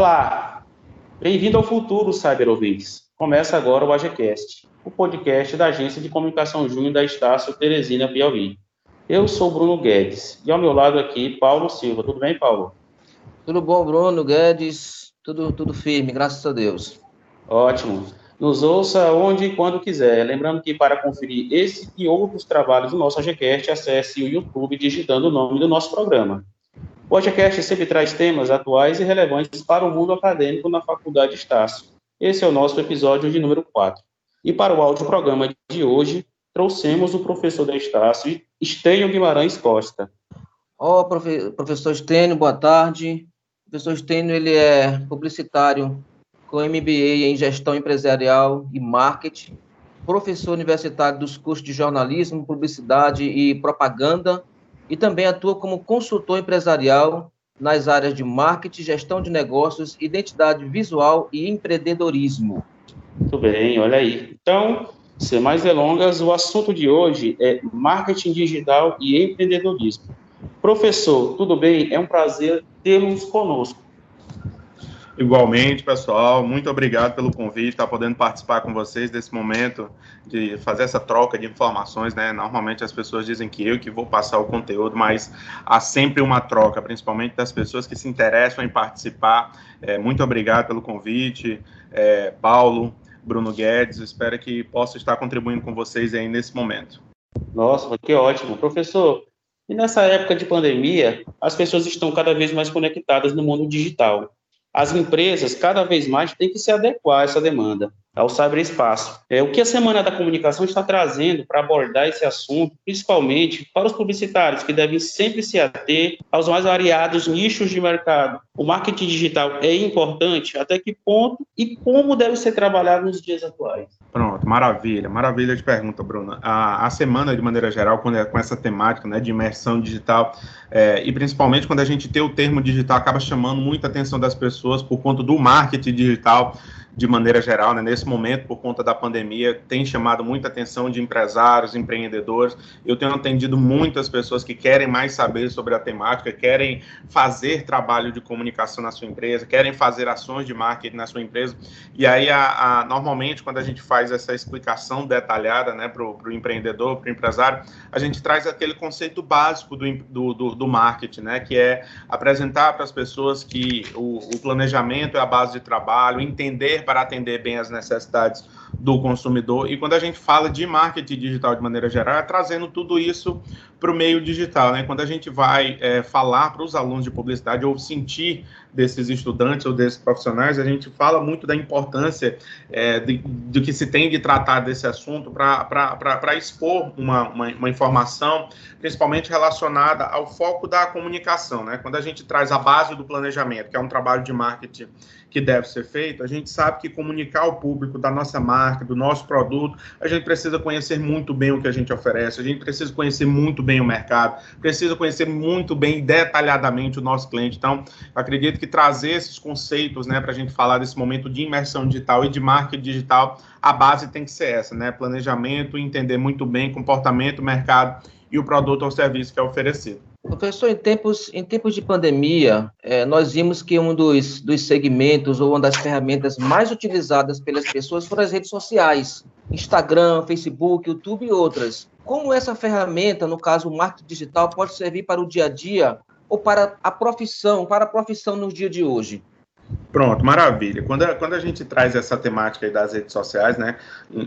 Olá, bem-vindo ao futuro, Cyber Ouvintes. Começa agora o AGCast, o podcast da Agência de Comunicação Júnior da Estácio Teresina Piauí. Eu sou Bruno Guedes e ao meu lado aqui, Paulo Silva. Tudo bem, Paulo? Tudo bom, Bruno Guedes? Tudo, tudo firme, graças a Deus. Ótimo. Nos ouça onde e quando quiser. Lembrando que para conferir esse e outros trabalhos do nosso AGCast, acesse o YouTube digitando o nome do nosso programa. O AGCast sempre traz temas atuais e relevantes para o mundo acadêmico na Faculdade Estácio. Esse é o nosso episódio de número 4. E para o áudio programa de hoje, trouxemos o professor da Estácio, Estênio Guimarães Costa. Ó, oh, profe professor Estênio, boa tarde. O professor Estênio, ele é publicitário com MBA em Gestão Empresarial e Marketing, professor universitário dos cursos de Jornalismo, Publicidade e Propaganda, e também atua como consultor empresarial nas áreas de marketing, gestão de negócios, identidade visual e empreendedorismo. Muito bem, olha aí. Então, sem mais delongas, o assunto de hoje é marketing digital e empreendedorismo. Professor, tudo bem? É um prazer tê-los conosco. Igualmente, pessoal, muito obrigado pelo convite, estar tá podendo participar com vocês desse momento de fazer essa troca de informações, né? Normalmente as pessoas dizem que eu que vou passar o conteúdo, mas há sempre uma troca, principalmente das pessoas que se interessam em participar. É, muito obrigado pelo convite, é, Paulo, Bruno Guedes, espero que possa estar contribuindo com vocês aí nesse momento. Nossa, que ótimo. Professor, e nessa época de pandemia, as pessoas estão cada vez mais conectadas no mundo digital as empresas cada vez mais têm que se adequar a essa demanda, ao ciberespaço. É, o que a Semana da Comunicação está trazendo para abordar esse assunto, principalmente para os publicitários, que devem sempre se ater aos mais variados nichos de mercado. O marketing digital é importante? Até que ponto e como deve ser trabalhado nos dias atuais? Pronto, maravilha, maravilha de pergunta, Bruna. A, a semana, de maneira geral, quando é com essa temática né, de imersão digital, é, e principalmente quando a gente tem o termo digital, acaba chamando muita atenção das pessoas por conta do marketing digital de maneira geral, né, nesse momento, por conta da pandemia, tem chamado muita atenção de empresários, empreendedores. Eu tenho atendido muitas pessoas que querem mais saber sobre a temática, querem fazer trabalho de comunicação na sua empresa, querem fazer ações de marketing na sua empresa. E aí, a, a, normalmente, quando a gente faz essa explicação detalhada né, para o empreendedor, para o empresário, a gente traz aquele conceito básico do, do, do, do marketing, né, que é apresentar para as pessoas que o, o planejamento é a base de trabalho, entender para atender bem as necessidades do consumidor. E quando a gente fala de marketing digital de maneira geral, é trazendo tudo isso para o meio digital. Né? Quando a gente vai é, falar para os alunos de publicidade ou sentir desses estudantes ou desses profissionais, a gente fala muito da importância é, do que se tem de tratar desse assunto para expor uma, uma, uma, informação, principalmente relacionada ao foco da comunicação. Né? Quando a gente traz a base do planejamento, que é um trabalho de marketing que deve ser feito, a gente sabe que comunicar ao público da nossa marca, do nosso produto, a gente precisa conhecer muito bem o que a gente oferece, a gente precisa conhecer muito bem o mercado, precisa conhecer muito bem detalhadamente o nosso cliente. Então, acredito que trazer esses conceitos, né, para a gente falar desse momento de imersão digital e de marketing digital, a base tem que ser essa, né? Planejamento, entender muito bem comportamento, mercado e o produto ou serviço que é oferecido. Professor, em tempos, em tempos de pandemia, é, nós vimos que um dos, dos segmentos ou uma das ferramentas mais utilizadas pelas pessoas foram as redes sociais, Instagram, Facebook, YouTube e outras. Como essa ferramenta, no caso o marketing digital, pode servir para o dia a dia ou para a profissão, para a profissão nos dias de hoje? Pronto, maravilha. Quando a, quando a gente traz essa temática aí das redes sociais, né,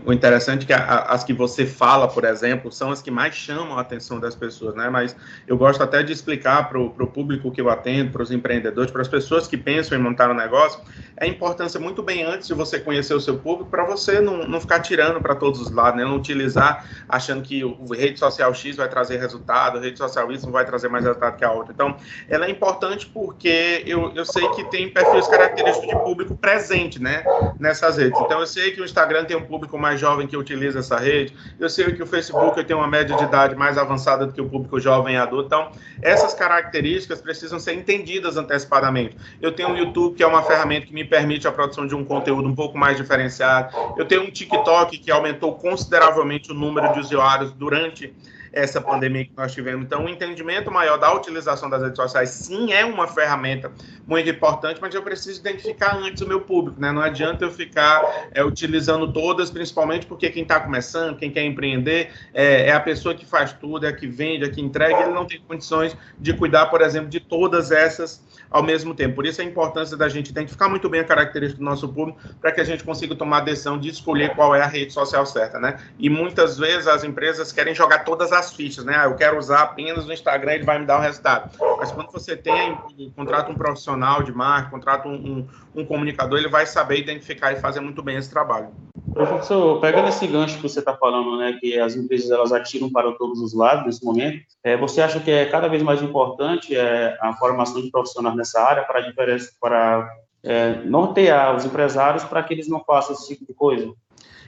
o interessante é que a, as que você fala, por exemplo, são as que mais chamam a atenção das pessoas, né, mas eu gosto até de explicar para o público que eu atendo, para os empreendedores, para as pessoas que pensam em montar um negócio, a importância muito bem antes de você conhecer o seu público, para você não, não ficar tirando para todos os lados, né, não utilizar achando que o, o rede social X vai trazer resultado, a rede social Y vai trazer mais resultado que a outra. Então, ela é importante porque eu, eu sei que tem perfis característico de público presente, né, nessas redes. Então, eu sei que o Instagram tem um público mais jovem que utiliza essa rede, eu sei que o Facebook tem uma média de idade mais avançada do que o público jovem e adulto. Então, essas características precisam ser entendidas antecipadamente. Eu tenho o YouTube, que é uma ferramenta que me permite a produção de um conteúdo um pouco mais diferenciado. Eu tenho um TikTok que aumentou consideravelmente o número de usuários durante essa pandemia que nós tivemos. Então, o entendimento maior da utilização das redes sociais, sim, é uma ferramenta muito importante, mas eu preciso identificar antes o meu público, né? Não adianta eu ficar é, utilizando todas, principalmente porque quem está começando, quem quer empreender, é, é, a pessoa que faz tudo, é a que vende, é a que entrega, ele não tem condições de cuidar, por exemplo, de todas essas ao mesmo tempo. Por isso a importância da gente identificar muito bem a característica do nosso público para que a gente consiga tomar a decisão de escolher qual é a rede social certa, né? E muitas vezes as empresas querem jogar todas as fichas, né? Ah, eu quero usar apenas o Instagram, ele vai me dar o resultado. Mas quando você tem, contrata um profissional de marketing, contrata um, um, um comunicador, ele vai saber identificar e fazer muito bem esse trabalho. Professor, pegando esse gancho que você está falando, né, que as empresas elas atiram para todos os lados nesse momento, é, você acha que é cada vez mais importante é, a formação de profissionais nessa área para, para é, nortear os empresários para que eles não façam esse tipo de coisa?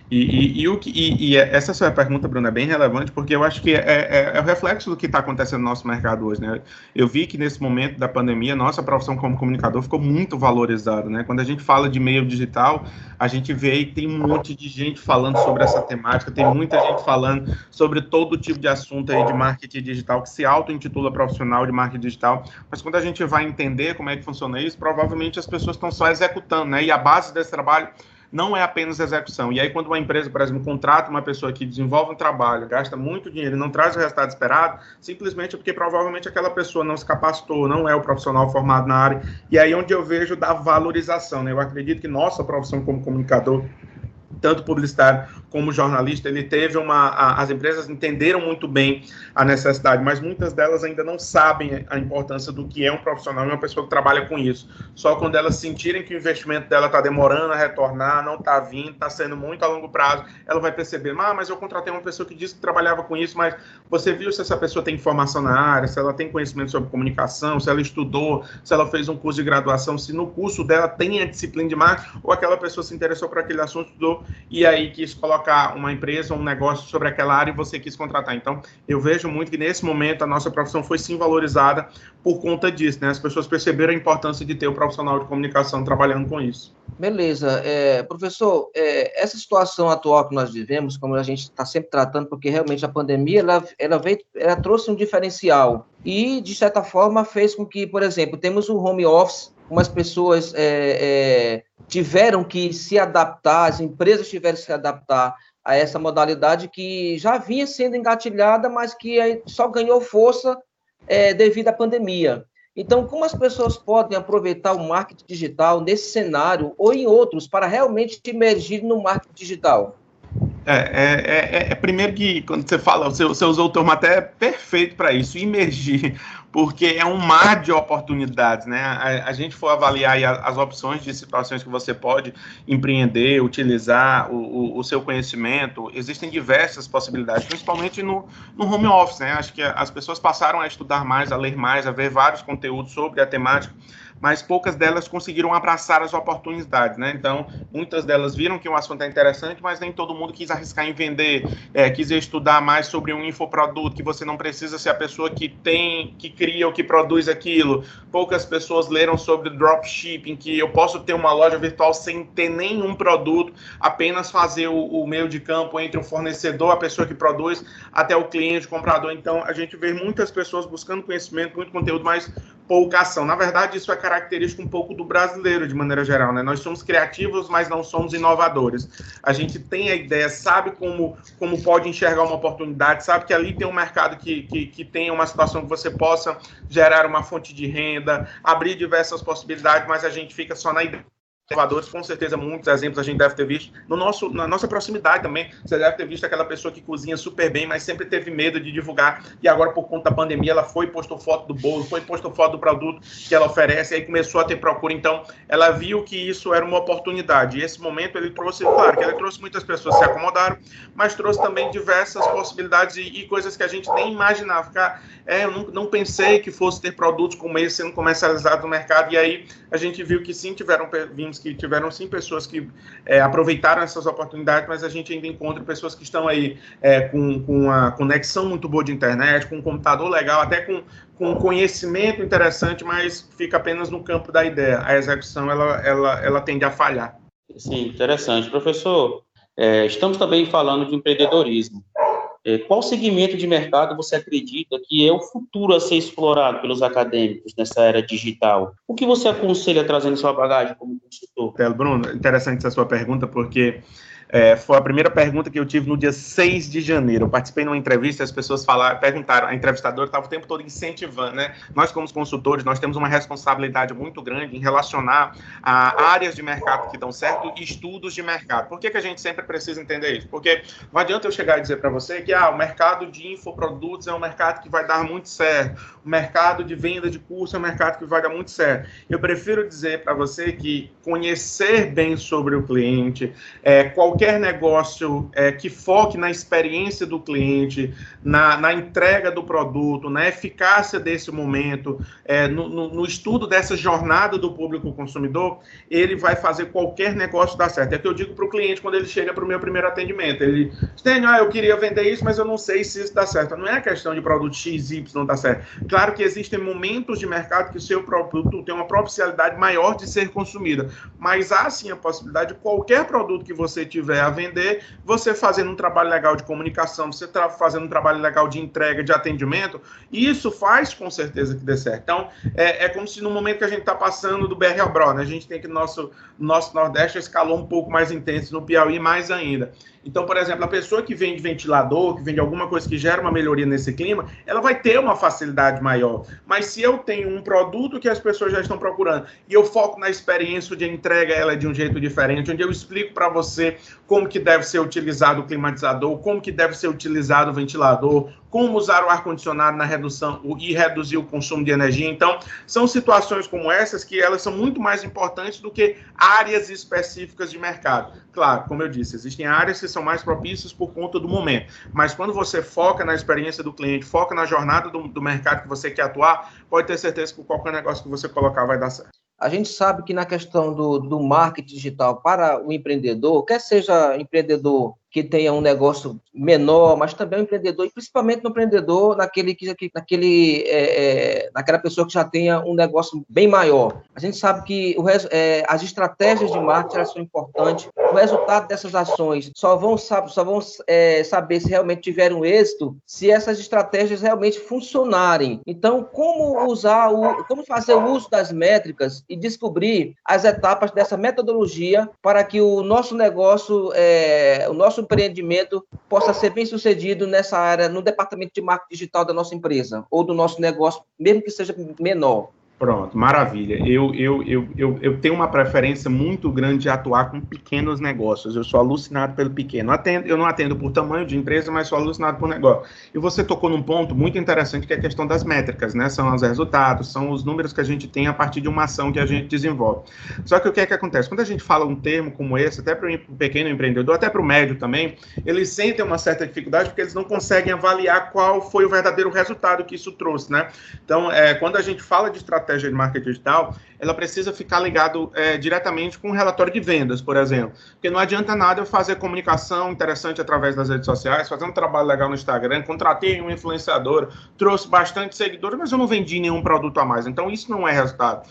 E, e, e, o que, e, e, essa sua pergunta, Bruno, é bem relevante, porque eu acho que é, é, é o reflexo do que está acontecendo no nosso mercado hoje. Né? Eu vi que nesse momento da pandemia, nossa profissão como comunicador ficou muito valorizada. Né? Quando a gente fala de meio digital, a gente vê que tem um monte de gente falando sobre essa temática, tem muita gente falando sobre todo tipo de assunto aí de marketing digital, que se auto-intitula profissional de marketing digital, mas quando a gente vai entender como é que funciona isso, provavelmente as pessoas estão só executando, né? E a base desse trabalho não é apenas execução. E aí, quando uma empresa, por exemplo, contrata uma pessoa que desenvolve um trabalho, gasta muito dinheiro e não traz o resultado esperado, simplesmente é porque provavelmente aquela pessoa não se capacitou, não é o profissional formado na área. E aí, onde eu vejo da valorização, né? Eu acredito que nossa profissão como comunicador tanto publicitário como jornalista, ele teve uma. A, as empresas entenderam muito bem a necessidade, mas muitas delas ainda não sabem a importância do que é um profissional e uma pessoa que trabalha com isso. Só quando elas sentirem que o investimento dela está demorando a retornar, não está vindo, está sendo muito a longo prazo, ela vai perceber: ah, mas eu contratei uma pessoa que disse que trabalhava com isso, mas você viu se essa pessoa tem formação na área, se ela tem conhecimento sobre comunicação, se ela estudou, se ela fez um curso de graduação, se no curso dela tem a disciplina de marketing, ou aquela pessoa se interessou por aquele assunto, estudou e aí quis colocar uma empresa, um negócio sobre aquela área e você quis contratar. Então, eu vejo muito que nesse momento a nossa profissão foi sim valorizada por conta disso, né? As pessoas perceberam a importância de ter o um profissional de comunicação trabalhando com isso. Beleza. É, professor, é, essa situação atual que nós vivemos, como a gente está sempre tratando, porque realmente a pandemia, ela, ela, veio, ela trouxe um diferencial e, de certa forma, fez com que, por exemplo, temos o home office, umas pessoas é, é, tiveram que se adaptar, as empresas tiveram que se adaptar a essa modalidade que já vinha sendo engatilhada, mas que só ganhou força é, devido à pandemia. Então, como as pessoas podem aproveitar o marketing digital nesse cenário ou em outros para realmente emergir no marketing digital? É, é, é, é, primeiro que quando você fala, você, você usou o termo até perfeito para isso, imergir, porque é um mar de oportunidades, né? A, a gente for avaliar as opções de situações que você pode empreender, utilizar o, o, o, seu conhecimento, existem diversas possibilidades, principalmente no, no home office, né? Acho que as pessoas passaram a estudar mais, a ler mais, a ver vários conteúdos sobre a temática mas poucas delas conseguiram abraçar as oportunidades, né? Então, muitas delas viram que o assunto é interessante, mas nem todo mundo quis arriscar em vender, é, quis estudar mais sobre um infoproduto, que você não precisa ser a pessoa que tem, que cria ou que produz aquilo. Poucas pessoas leram sobre dropshipping, que eu posso ter uma loja virtual sem ter nenhum produto, apenas fazer o, o meio de campo entre o fornecedor, a pessoa que produz, até o cliente, o comprador. Então, a gente vê muitas pessoas buscando conhecimento, muito conteúdo, mas pouca ação. Na verdade, isso é característica um pouco do brasileiro, de maneira geral, né? Nós somos criativos, mas não somos inovadores. A gente tem a ideia, sabe como, como pode enxergar uma oportunidade, sabe que ali tem um mercado que, que, que tem uma situação que você possa gerar uma fonte de renda, abrir diversas possibilidades, mas a gente fica só na ideia inovadores, com certeza muitos exemplos a gente deve ter visto. No nosso, na nossa proximidade também, você deve ter visto aquela pessoa que cozinha super bem, mas sempre teve medo de divulgar, e agora por conta da pandemia ela foi postou foto do bolo, foi postou foto do produto que ela oferece, aí começou a ter procura, então ela viu que isso era uma oportunidade, e esse momento ele trouxe, claro que ele trouxe muitas pessoas se acomodaram, mas trouxe também diversas possibilidades e, e coisas que a gente nem imaginava, ficar, é, eu não, não pensei que fosse ter produtos como esse sendo comercializados no mercado, e aí a gente viu que sim, tiveram, que tiveram sim pessoas que é, aproveitaram essas oportunidades, mas a gente ainda encontra pessoas que estão aí é, com, com uma conexão muito boa de internet, com um computador legal, até com, com conhecimento interessante, mas fica apenas no campo da ideia. A execução ela, ela, ela tende a falhar. Sim, interessante. Professor, é, estamos também falando de empreendedorismo. É, qual segmento de mercado você acredita que é o futuro a ser explorado pelos acadêmicos nessa era digital? O que você aconselha trazendo sua bagagem como consultor? Bruno, interessante essa sua pergunta, porque é, foi a primeira pergunta que eu tive no dia 6 de janeiro. Eu participei de uma entrevista as pessoas falaram, perguntaram, a entrevistadora estava o tempo todo incentivando, né? Nós, como consultores, nós temos uma responsabilidade muito grande em relacionar a áreas de mercado que dão certo e estudos de mercado. Por que, que a gente sempre precisa entender isso? Porque não adianta eu chegar e dizer para você que ah, o mercado de infoprodutos é um mercado que vai dar muito certo, o mercado de venda de curso é um mercado que vai dar muito certo. Eu prefiro dizer para você que conhecer bem sobre o cliente, é, qual qualquer negócio é, que foque na experiência do cliente, na, na, entrega do produto, na eficácia desse momento, é, no, no, no, estudo dessa jornada do público consumidor, ele vai fazer qualquer negócio dar certo. É o que eu digo para o cliente quando ele chega para o meu primeiro atendimento. Ele diz, ah, eu queria vender isso, mas eu não sei se isso dá certo. Não é questão de produto X, Y dá certo. Claro que existem momentos de mercado que o seu produto tem uma propicialidade maior de ser consumida, mas há sim a possibilidade de qualquer produto que você tiver tiver a vender, você fazendo um trabalho legal de comunicação, você fazendo um trabalho legal de entrega, de atendimento, isso faz com certeza que dê certo. Então, é, é como se no momento que a gente está passando do BR ao Bro, né, a gente tem que nosso nosso Nordeste escalou um pouco mais intenso, no Piauí mais ainda. Então, por exemplo, a pessoa que vende ventilador, que vende alguma coisa que gera uma melhoria nesse clima, ela vai ter uma facilidade maior. Mas se eu tenho um produto que as pessoas já estão procurando e eu foco na experiência de entrega ela de um jeito diferente, onde eu explico para você como que deve ser utilizado o climatizador, como que deve ser utilizado o ventilador, como usar o ar-condicionado na redução e reduzir o consumo de energia. Então, são situações como essas que elas são muito mais importantes do que áreas específicas de mercado. Claro, como eu disse, existem áreas que são mais propícias por conta do momento, mas quando você foca na experiência do cliente, foca na jornada do, do mercado que você quer atuar, pode ter certeza que qualquer negócio que você colocar vai dar certo. A gente sabe que na questão do, do marketing digital para o empreendedor, quer seja empreendedor que tenha um negócio menor, mas também um empreendedor, e principalmente no empreendedor, naquele, que, naquele, é, é, naquela pessoa que já tenha um negócio bem maior. A gente sabe que o, é, as estratégias de marketing são importantes, o resultado dessas ações só vão, só vão é, saber se realmente tiveram êxito se essas estratégias realmente funcionarem. Então, como usar, o, como fazer o uso das métricas e descobrir as etapas dessa metodologia para que o nosso negócio, é, o nosso empreendimento possa ser bem sucedido nessa área, no departamento de marketing digital da nossa empresa ou do nosso negócio, mesmo que seja menor. Pronto, maravilha. Eu, eu, eu, eu, eu tenho uma preferência muito grande de atuar com pequenos negócios. Eu sou alucinado pelo pequeno. Atendo, eu não atendo por tamanho de empresa, mas sou alucinado por negócio. E você tocou num ponto muito interessante que é a questão das métricas, né? São os resultados, são os números que a gente tem a partir de uma ação que a gente desenvolve. Só que o que é que acontece? Quando a gente fala um termo como esse, até para o pequeno empreendedor, até para o médio também, eles sentem uma certa dificuldade porque eles não conseguem avaliar qual foi o verdadeiro resultado que isso trouxe, né? Então, é, quando a gente fala de estratégia estratégia de marketing digital, ela precisa ficar ligado é, diretamente com o relatório de vendas, por exemplo. Porque não adianta nada eu fazer comunicação interessante através das redes sociais, fazer um trabalho legal no Instagram, contratei um influenciador, trouxe bastante seguidores, mas eu não vendi nenhum produto a mais. Então, isso não é resultado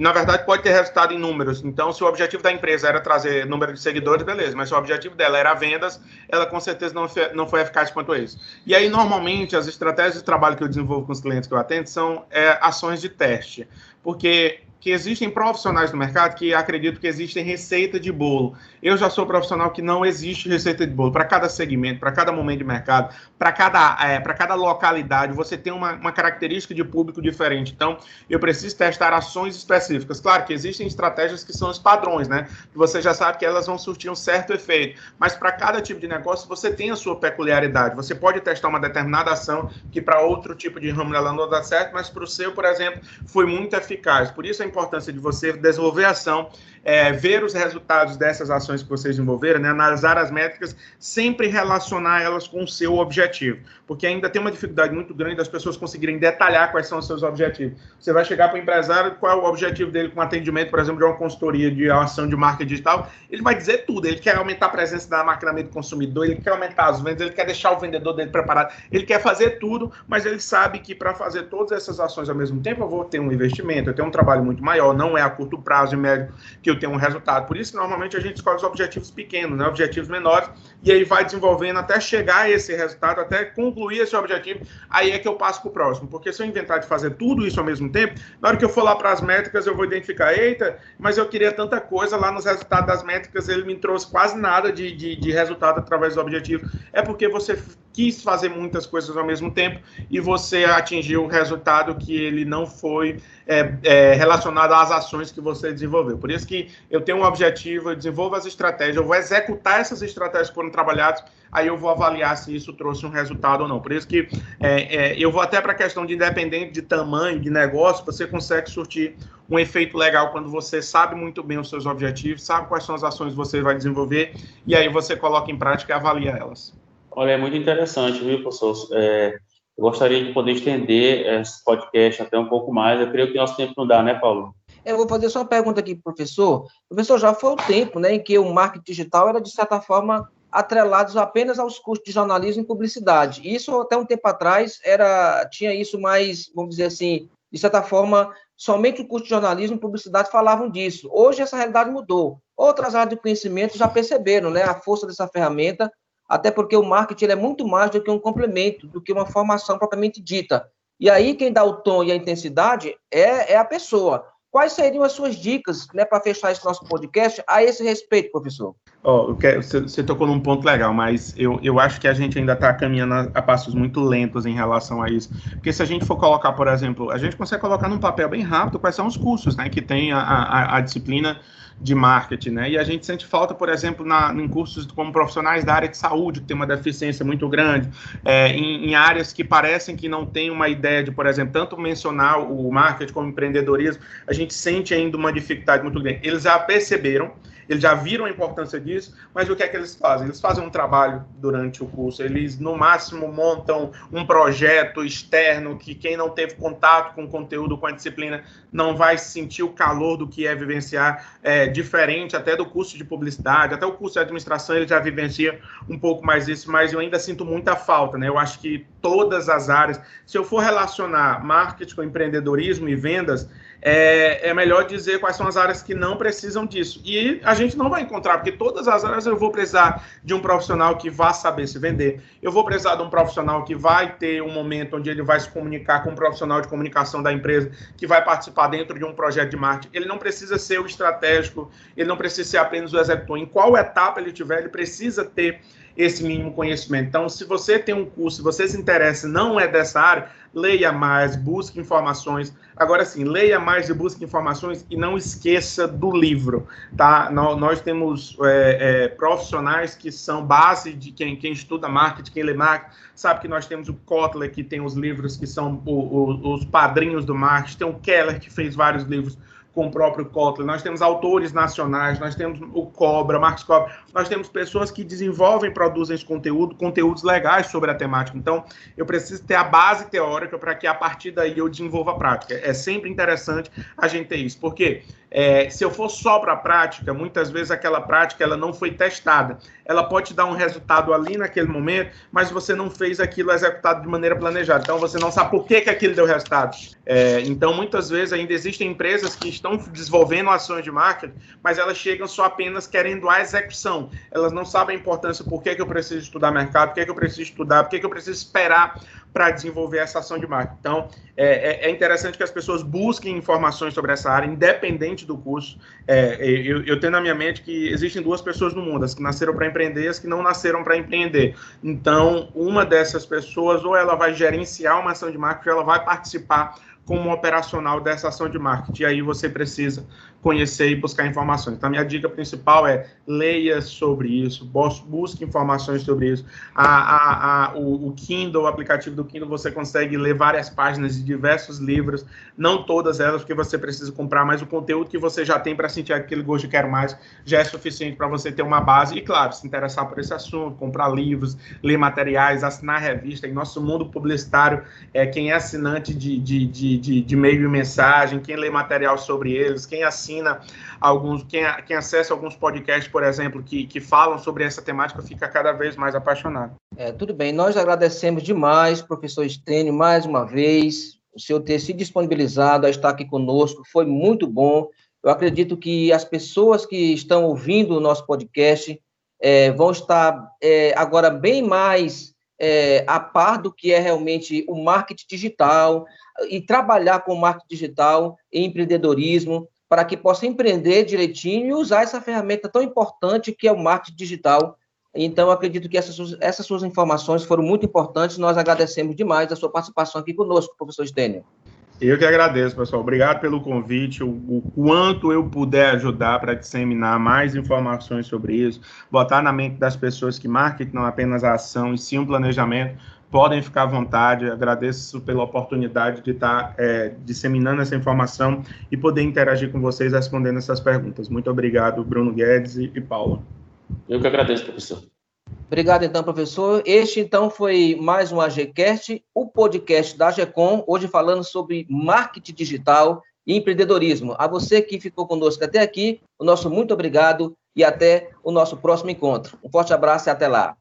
na verdade, pode ter resultado em números. Então, se o objetivo da empresa era trazer número de seguidores, beleza. Mas se o objetivo dela era vendas, ela com certeza não foi, não foi eficaz quanto isso. E aí, normalmente, as estratégias de trabalho que eu desenvolvo com os clientes que eu atendo são é, ações de teste. Porque que existem profissionais no mercado que acreditam que existem receita de bolo. Eu já sou profissional que não existe receita de bolo. Para cada segmento, para cada momento de mercado, para cada, é, cada localidade, você tem uma, uma, característica de público diferente. Então, eu preciso testar ações específicas. Claro que existem estratégias que são os padrões, né? Você já sabe que elas vão surtir um certo efeito. Mas para cada tipo de negócio, você tem a sua peculiaridade. Você pode testar uma determinada ação que para outro tipo de ramo ela não dá certo, mas para o seu, por exemplo, foi muito eficaz. Por isso, é importância de você desenvolver ação, é, ver os resultados dessas ações que vocês desenvolveram, né, analisar as métricas, sempre relacionar elas com o seu objetivo, porque ainda tem uma dificuldade muito grande das pessoas conseguirem detalhar quais são os seus objetivos. Você vai chegar para o empresário, qual é o objetivo dele com atendimento, por exemplo, de uma consultoria de ação de marca digital, ele vai dizer tudo, ele quer aumentar a presença da marca na mente do consumidor, ele quer aumentar as vendas, ele quer deixar o vendedor dele preparado, ele quer fazer tudo, mas ele sabe que para fazer todas essas ações ao mesmo tempo, eu vou ter um investimento, eu tenho um trabalho muito maior, não é a curto prazo e médio que eu eu tenho um resultado. Por isso que normalmente a gente escolhe os objetivos pequenos, né? objetivos menores, e aí vai desenvolvendo até chegar a esse resultado, até concluir esse objetivo, aí é que eu passo para o próximo. Porque se eu inventar de fazer tudo isso ao mesmo tempo, na hora que eu for lá para as métricas, eu vou identificar, eita, mas eu queria tanta coisa, lá nos resultados das métricas ele me trouxe quase nada de, de, de resultado através do objetivo. É porque você quis fazer muitas coisas ao mesmo tempo e você atingiu o resultado que ele não foi é, é, relacionado às ações que você desenvolveu. Por isso que eu tenho um objetivo, eu desenvolvo as estratégias, eu vou executar essas estratégias que foram trabalhadas, aí eu vou avaliar se isso trouxe um resultado ou não. Por isso que é, é eu vou até para a questão de independente de tamanho, de negócio, você consegue surtir um efeito legal quando você sabe muito bem os seus objetivos, sabe quais são as ações que você vai desenvolver, e aí você coloca em prática e avalia elas. Olha, é muito interessante, viu, professor? É, eu gostaria de poder estender esse podcast até um pouco mais. Eu creio que nosso tempo não dá, né, Paulo? Eu vou fazer só uma pergunta aqui, professor. Professor, já foi o tempo né, em que o marketing digital era, de certa forma, atrelado apenas aos custos de jornalismo e publicidade. Isso, até um tempo atrás, era tinha isso mais, vamos dizer assim, de certa forma, somente o curso de jornalismo e publicidade falavam disso. Hoje, essa realidade mudou. Outras áreas de conhecimento já perceberam né, a força dessa ferramenta até porque o marketing é muito mais do que um complemento, do que uma formação propriamente dita. E aí, quem dá o tom e a intensidade é, é a pessoa. Quais seriam as suas dicas né, para fechar esse nosso podcast a esse respeito, professor? Oh, você, você tocou num ponto legal, mas eu, eu acho que a gente ainda está caminhando a, a, passos muito lentos em relação a isso. Porque se a gente for colocar, por exemplo, a gente consegue colocar num papel bem rápido quais são os cursos né, que tem a, a, a disciplina de marketing, né? E a gente sente falta, por exemplo, na, em cursos como profissionais da área de saúde, que tem uma deficiência muito grande, é, em, em, áreas que parecem que não tem uma ideia de, por exemplo, tanto mencionar o marketing como empreendedorismo, a gente sente ainda uma dificuldade muito grande. Eles já perceberam eles já viram a importância disso, mas o que é que eles fazem? Eles fazem um trabalho durante o curso, eles no máximo montam um projeto externo que quem não teve contato com o conteúdo, com a disciplina, não vai sentir o calor do que é vivenciar, é, diferente até do curso de publicidade, até o curso de administração ele já vivencia um pouco mais isso, mas eu ainda sinto muita falta, né? Eu acho que todas as áreas, se eu for relacionar marketing com empreendedorismo e vendas, é, é, melhor dizer quais são as áreas que não precisam disso. E a gente não vai encontrar, porque todas as áreas eu vou precisar de um profissional que vá saber se vender, eu vou precisar de um profissional que vai ter um momento onde ele vai se comunicar com um profissional de comunicação da empresa, que vai participar dentro de um projeto de marketing. Ele não precisa ser o estratégico, ele não precisa ser apenas o executor. Em qual etapa ele tiver, ele precisa ter esse mínimo conhecimento. Então, se você tem um curso, se você se interessa, não é dessa área, leia mais, busque informações. Agora sim, leia mais e busque informações e não esqueça do livro, tá? Nós, temos é, é, profissionais que são base de quem, quem estuda marketing, quem lê marketing, sabe que nós temos o Kotler, que tem os livros que são o, o, os padrinhos do marketing, tem o Keller, que fez vários livros com o próprio Kotler, nós temos autores nacionais, nós temos o Cobra, Marcos Cobra, nós temos pessoas que desenvolvem, produzem esse conteúdo, conteúdos legais sobre a temática. Então, eu preciso ter a base teórica para que a partir daí eu desenvolva a prática. É sempre interessante a gente ter isso, porque é, se eu for só para a prática, muitas vezes aquela prática ela não foi testada. Ela pode dar um resultado ali naquele momento, mas você não fez aquilo executado de maneira planejada. Então você não sabe por que, que aquilo deu resultado. É, então muitas vezes ainda existem empresas que estão desenvolvendo ações de marketing, mas elas chegam só apenas querendo a execução. Elas não sabem a importância por que, que eu preciso estudar mercado, por que, que eu preciso estudar, por que, que eu preciso esperar para desenvolver essa ação de marketing. Então, é, é, é, interessante que as pessoas busquem informações sobre essa área, independente do curso. É, eu, eu, tenho na minha mente que existem duas pessoas no mundo, as que nasceram para empreender e as que não nasceram para empreender. Então, uma dessas pessoas, ou ela vai gerenciar uma ação de marketing, ou ela vai participar como operacional dessa ação de marketing. E aí você precisa conhecer e buscar informações. Então, minha dica principal é leia sobre isso, busque informações sobre isso. A, a, a, o, o, Kindle, o aplicativo do Kindle, você consegue ler várias páginas de diversos livros, não todas elas, porque você precisa comprar, mas o conteúdo que você já tem para sentir aquele gosto de quero mais já é suficiente para você ter uma base e, claro, se interessar por esse assunto, comprar livros, ler materiais, assinar revista. Em nosso mundo publicitário, é, quem é assinante de, de, de, de, de meio e mensagem, quem lê material sobre eles, quem assina alguns, quem, quem acessa alguns podcasts, por exemplo, que, que falam sobre essa temática, fica cada vez mais apaixonado. É, tudo bem, nós agradecemos demais, professor Estênio, mais uma vez, o senhor ter se disponibilizado a estar aqui conosco, foi muito bom. Eu acredito que as pessoas que estão ouvindo o nosso podcast é, vão estar é, agora bem mais é, a par do que é realmente o marketing digital e trabalhar com marketing digital e empreendedorismo para que possa empreender direitinho e usar essa ferramenta tão importante que é o marketing digital. Então, acredito que essas, essas suas informações foram muito importantes. Nós agradecemos demais a sua participação aqui conosco, professor Stênio. Eu que agradeço, pessoal. Obrigado pelo convite. O, o quanto eu puder ajudar para disseminar mais informações sobre isso, botar na mente das pessoas que marketing não é apenas a ação e sim um planejamento, podem ficar à vontade. Agradeço pela oportunidade de estar é, disseminando essa informação e poder interagir com vocês respondendo essas perguntas. Muito obrigado, Bruno Guedes e, e Paula. Eu que agradeço, professor. Obrigado, então, professor. Este, então, foi mais um AGCast, o podcast da AGCOM, hoje falando sobre marketing digital e empreendedorismo. A você que ficou conosco até aqui, o nosso muito obrigado e até o nosso próximo encontro. Um forte abraço e até lá.